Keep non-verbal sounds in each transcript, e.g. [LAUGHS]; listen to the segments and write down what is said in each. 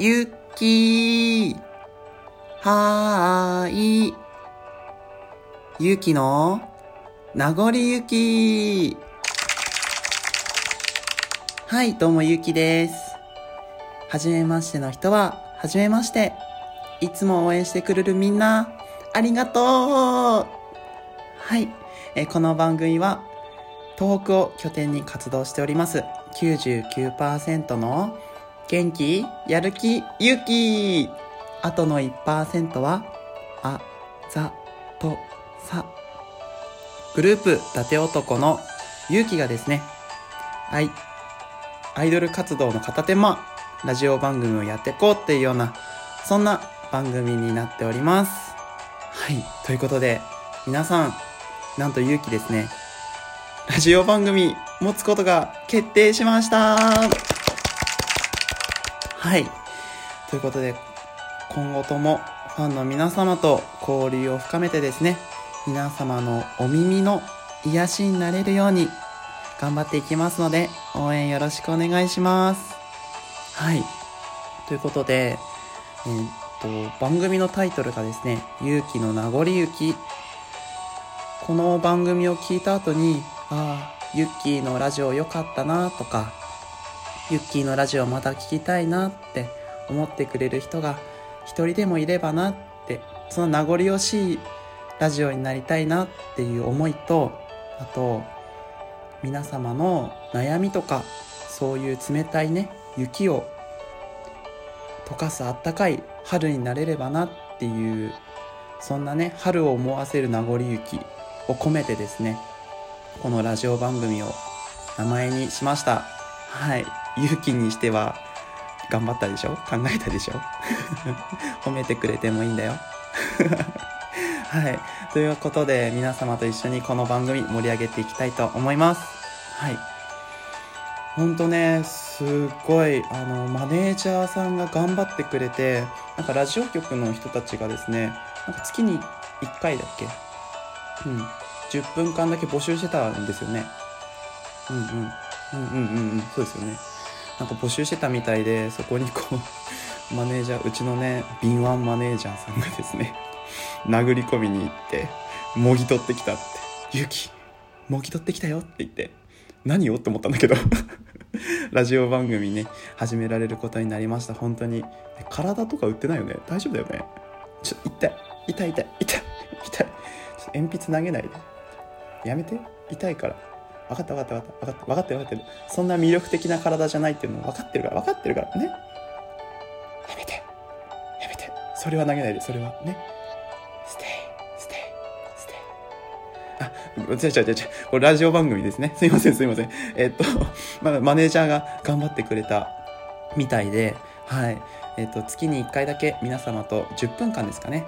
ゆきはーい。ゆきの名残ゆき。はい、どうもゆきです。はじめましての人は、はじめまして。いつも応援してくれるみんな、ありがとうはい、えこの番組は、東北を拠点に活動しております。99%の元気、やる気、勇気。あとの1%は、あ、ざ、と、さ。グループ、伊達男の勇気がですね、はい、アイドル活動の片手間、ラジオ番組をやっていこうっていうような、そんな番組になっております。はい、ということで、皆さん、なんと勇気ですね、ラジオ番組持つことが決定しました。はい。ということで、今後ともファンの皆様と交流を深めてですね、皆様のお耳の癒しになれるように頑張っていきますので、応援よろしくお願いします。はい。ということで、えーっと、番組のタイトルがですね、勇気の名残雪。この番組を聞いた後に、ああ、ユッキーのラジオ良かったなとか、ユッキーのラジオまた聞きたいなって思ってくれる人が一人でもいればなって、その名残惜しいラジオになりたいなっていう思いと、あと、皆様の悩みとか、そういう冷たいね、雪を溶かすあったかい春になれればなっていう、そんなね、春を思わせる名残雪を込めてですね、このラジオ番組を名前にしました。はい。勇気にしては頑張ったでしょ？考えたでしょ？[LAUGHS] 褒めてくれてもいいんだよ。[LAUGHS] はい。ということで皆様と一緒にこの番組盛り上げていきたいと思います。はい。ほんとね、すっごい、あの、マネージャーさんが頑張ってくれて、なんかラジオ局の人たちがですね、なんか月に1回だっけ？うん。10分間だけ募集してたんですよね。うんうん。うんうんうんうん。そうですよね。なんか募集してたみたいで、そこにこう、[LAUGHS] マネージャー、うちのね、敏腕マネージャーさんがですね、[LAUGHS] 殴り込みに行って、もぎ取ってきたって。ゆき、もぎ取ってきたよって言って、何よって思ったんだけど。[LAUGHS] ラジオ番組ね、始められることになりました。本当に。体とか売ってないよね大丈夫だよねちょ、痛い。痛い痛い痛い痛い。ちょっと鉛筆投げないで。やめて痛いから分かった分かった分かった分かった分かってる分かってる。そんな魅力的な体じゃないっていうの分かってるから分かってるからね。やめてやめて。それは投げないでそれはね。stay stay stay あ違う違う違う違う。これラジオ番組ですね。すいませんすいません。えっと [LAUGHS] まだマネージャーが頑張ってくれたみたいではい。えっと月に1回だけ皆様と10分間ですかね。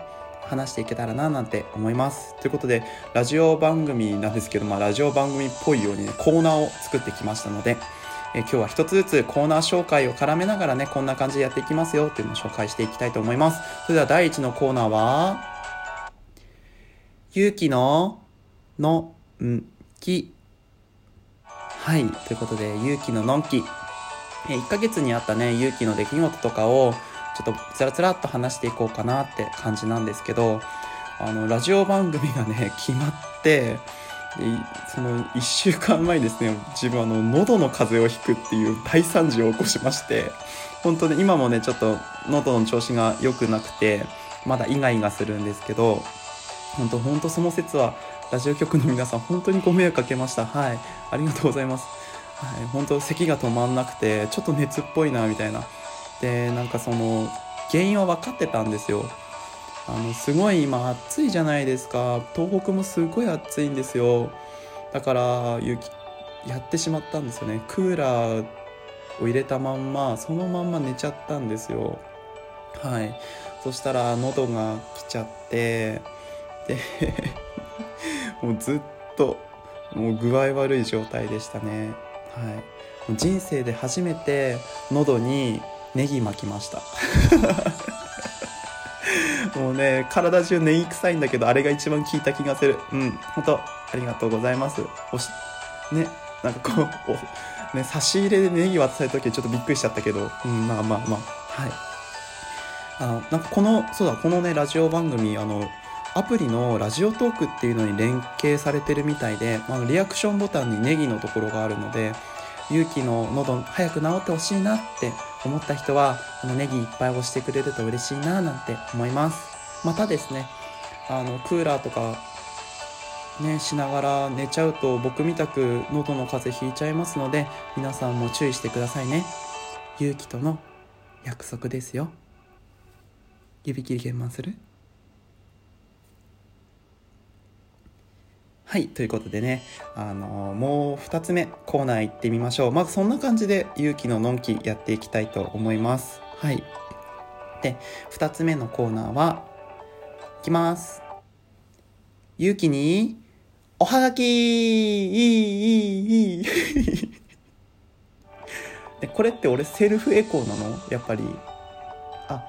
話していけたらななんて思います。ということで、ラジオ番組なんですけど、まあ、ラジオ番組っぽいようにね、コーナーを作ってきましたので、え今日は一つずつコーナー紹介を絡めながらね、こんな感じでやっていきますよっていうのを紹介していきたいと思います。それでは第一のコーナーは、勇気の、の、ん、き。はい、ということで、勇気ののんき。え1ヶ月にあったね、勇気の出来事とかを、ちょっとつらつらっと話していこうかなって感じなんですけど、あの、ラジオ番組がね、[LAUGHS] 決まって、その1週間前にですね、自分あの、喉の風邪をひくっていう大惨事を起こしまして、本当に今もね、ちょっと喉の調子が良くなくて、まだイガイガするんですけど、本当本当その説は、ラジオ局の皆さん本当にご迷惑かけました。はい。ありがとうございます。はい。本当咳が止まんなくて、ちょっと熱っぽいな、みたいな。でなんかその原因は分かってたんですよ。あのすごい今暑いじゃないですか。東北もすごい暑いんですよ。だから雪やってしまったんですよね。クーラーを入れたまんまそのまんま寝ちゃったんですよ。はい。そしたら喉が来ちゃってで [LAUGHS] もうずっともう具合悪い状態でしたね。はい。もう人生で初めて喉にネギ巻きました。[LAUGHS] もうね体中ネギ臭いんだけどあれが一番効いた気がする。うん本当ありがとうございます。おしねなんかこうね差し入れでネギ渡された時ちょっとびっくりしちゃったけど。うんまあまあまあ。はい。あのなんかこのそうだこのねラジオ番組あのアプリのラジオトークっていうのに連携されてるみたいで、あリアクションボタンにネギのところがあるので勇気の喉早く治ってほしいなって思った人はこのネギいっぱい押してくれると嬉しいななんて思います。またですねあのクーラーとかねしながら寝ちゃうと僕みたく喉の風邪ひいちゃいますので皆さんも注意してくださいね。勇気との約束ですよ。指切り玄満する？はい、ということでね、あのー、もう2つ目コーナー行ってみましょう。まずそんな感じで勇気ののんきやっていきたいと思います。はい。で、2つ目のコーナーは、いきます。勇気に、おはがきいい、いい、いい。でこれって俺セルフエコーなの？やっぱり。あ、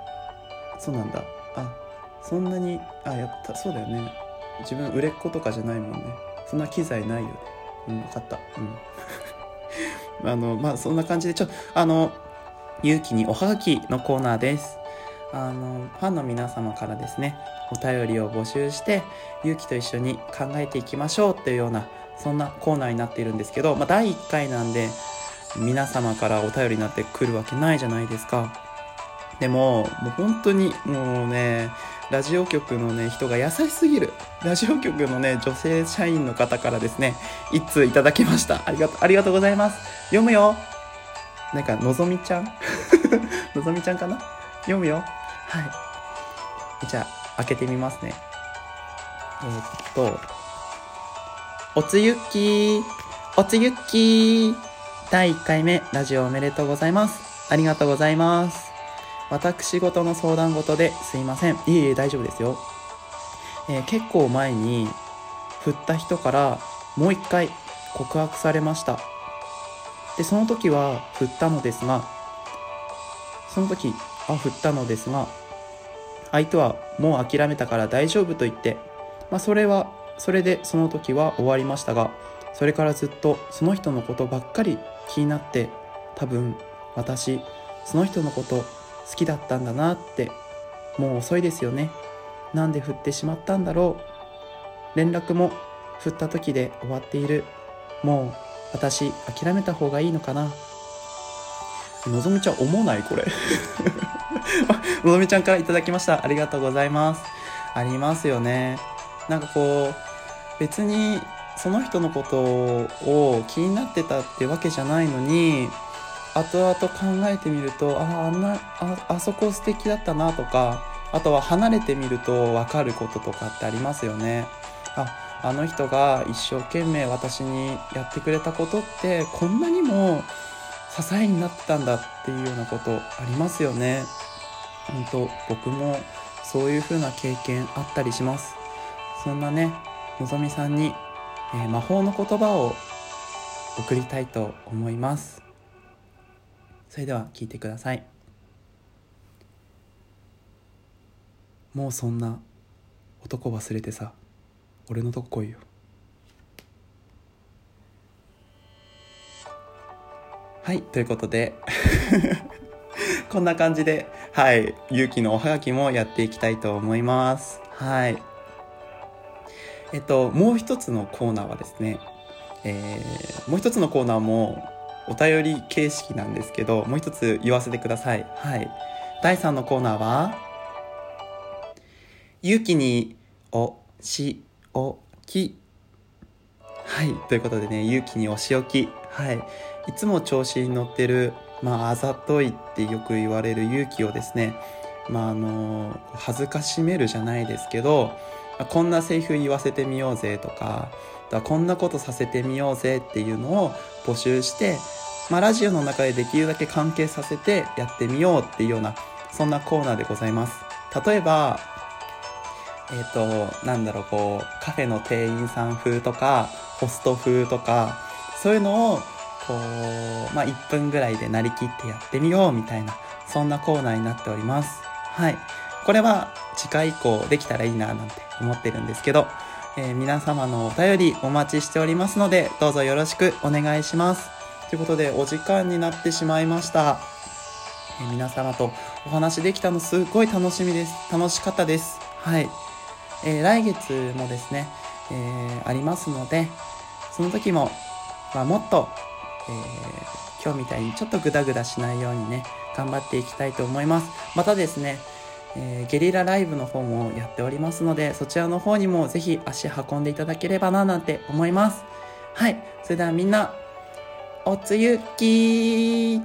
そうなんだ。あ、そんなに、あ、やった、そうだよね。自分売れっ子とかじゃないもんね。そんな機材ないよね。うん分かった。うん。[LAUGHS] あのまあそんな感じでちょあの勇気におはがきのコーナーです。あのファンの皆様からですねお便りを募集して勇気と一緒に考えていきましょうっていうようなそんなコーナーになっているんですけど、まあ、第1回なんで皆様からお便りになってくるわけないじゃないですか。でももう本当にもうねラジオ局のね、人が優しすぎる。ラジオ局のね、女性社員の方からですね、一通いただきました。ありがとう、ありがとうございます。読むよ。なんか、のぞみちゃん？[LAUGHS] のぞみちゃんかな？読むよ。はい。じゃあ、開けてみますね。えー、っと、おつゆきおつゆき第1回目、ラジオおめでとうございます。ありがとうございます。私事の相談事ですいません。いえいえ大丈夫ですよ。えー、結構前に振った人からもう一回告白されました。で、その時は振ったのですが、その時、あ、振ったのですが、相手はもう諦めたから大丈夫と言って、まあそれは、それでその時は終わりましたが、それからずっとその人のことばっかり気になって、多分私、その人のこと好きだったんだなってもう遅いですよね。なんで振ってしまったんだろう。連絡も振った時で終わっている。もう私諦めた方がいいのかな。のぞみちゃん思わないこれ。[LAUGHS] のぞみちゃんからいただきました。ありがとうございます。ありますよね。なんかこう別にその人のことを気になってたってわけじゃないのに後々考えてみるとああんなああそこ素敵だったなとかあとは離れてみると分かることとかってありますよね。ああの人が一生懸命私にやってくれたことってこんなにも支えになってたんだっていうようなことありますよね。本当僕もそういう風な経験あったりします。そんなねのぞみさんに、えー、魔法の言葉を送りたいと思います。それでは聞いてください。もうそんな男忘れてさ俺のとこ来いよ。はいということでこんな感じではい勇気のおはがきもやっていきたいと思います。はい。えっともう一つのコーナーはですねえー、もう一つのコーナーもお便り形式なんですけど、もう一つ言わせてください。はい。第3のコーナーは、勇気におしおき。はい。ということでね、勇気におしおき。はい。いつも調子に乗ってる、まあ、あざといってよく言われる勇気をですね、まあ、あの、恥ずかしめるじゃないですけど、こんなセリフ言わせてみようぜとか、こんなことさせてみようぜっていうのを募集して、まあ、ラジオの中でできるだけ関係させてやってみようっていうようなそんなコーナーでございます。例えばえっ、ー、となんだろうこうカフェの店員さん風とかホスト風とかそういうのをこう、まあ、1分ぐらいでなりきってやってみようみたいなそんなコーナーになっております。はい。これは次回以降できたらいいななんて思ってるんですけどえー、皆様のお便りお待ちしておりますので、どうぞよろしくお願いします。ということで、お時間になってしまいました。え、皆様とお話できたのすっごい楽しみです。楽しかったです。はい。えー、来月もですね、えー、ありますので、その時も、まあ、もっと、えー、今日みたいにちょっとグダグダしないようにね、頑張っていきたいと思います。またですね、えー、ゲリラライブの方もやっておりますので、そちらの方にもぜひ足運んでいただければななんて思います。はい。それではみんな、おつゆき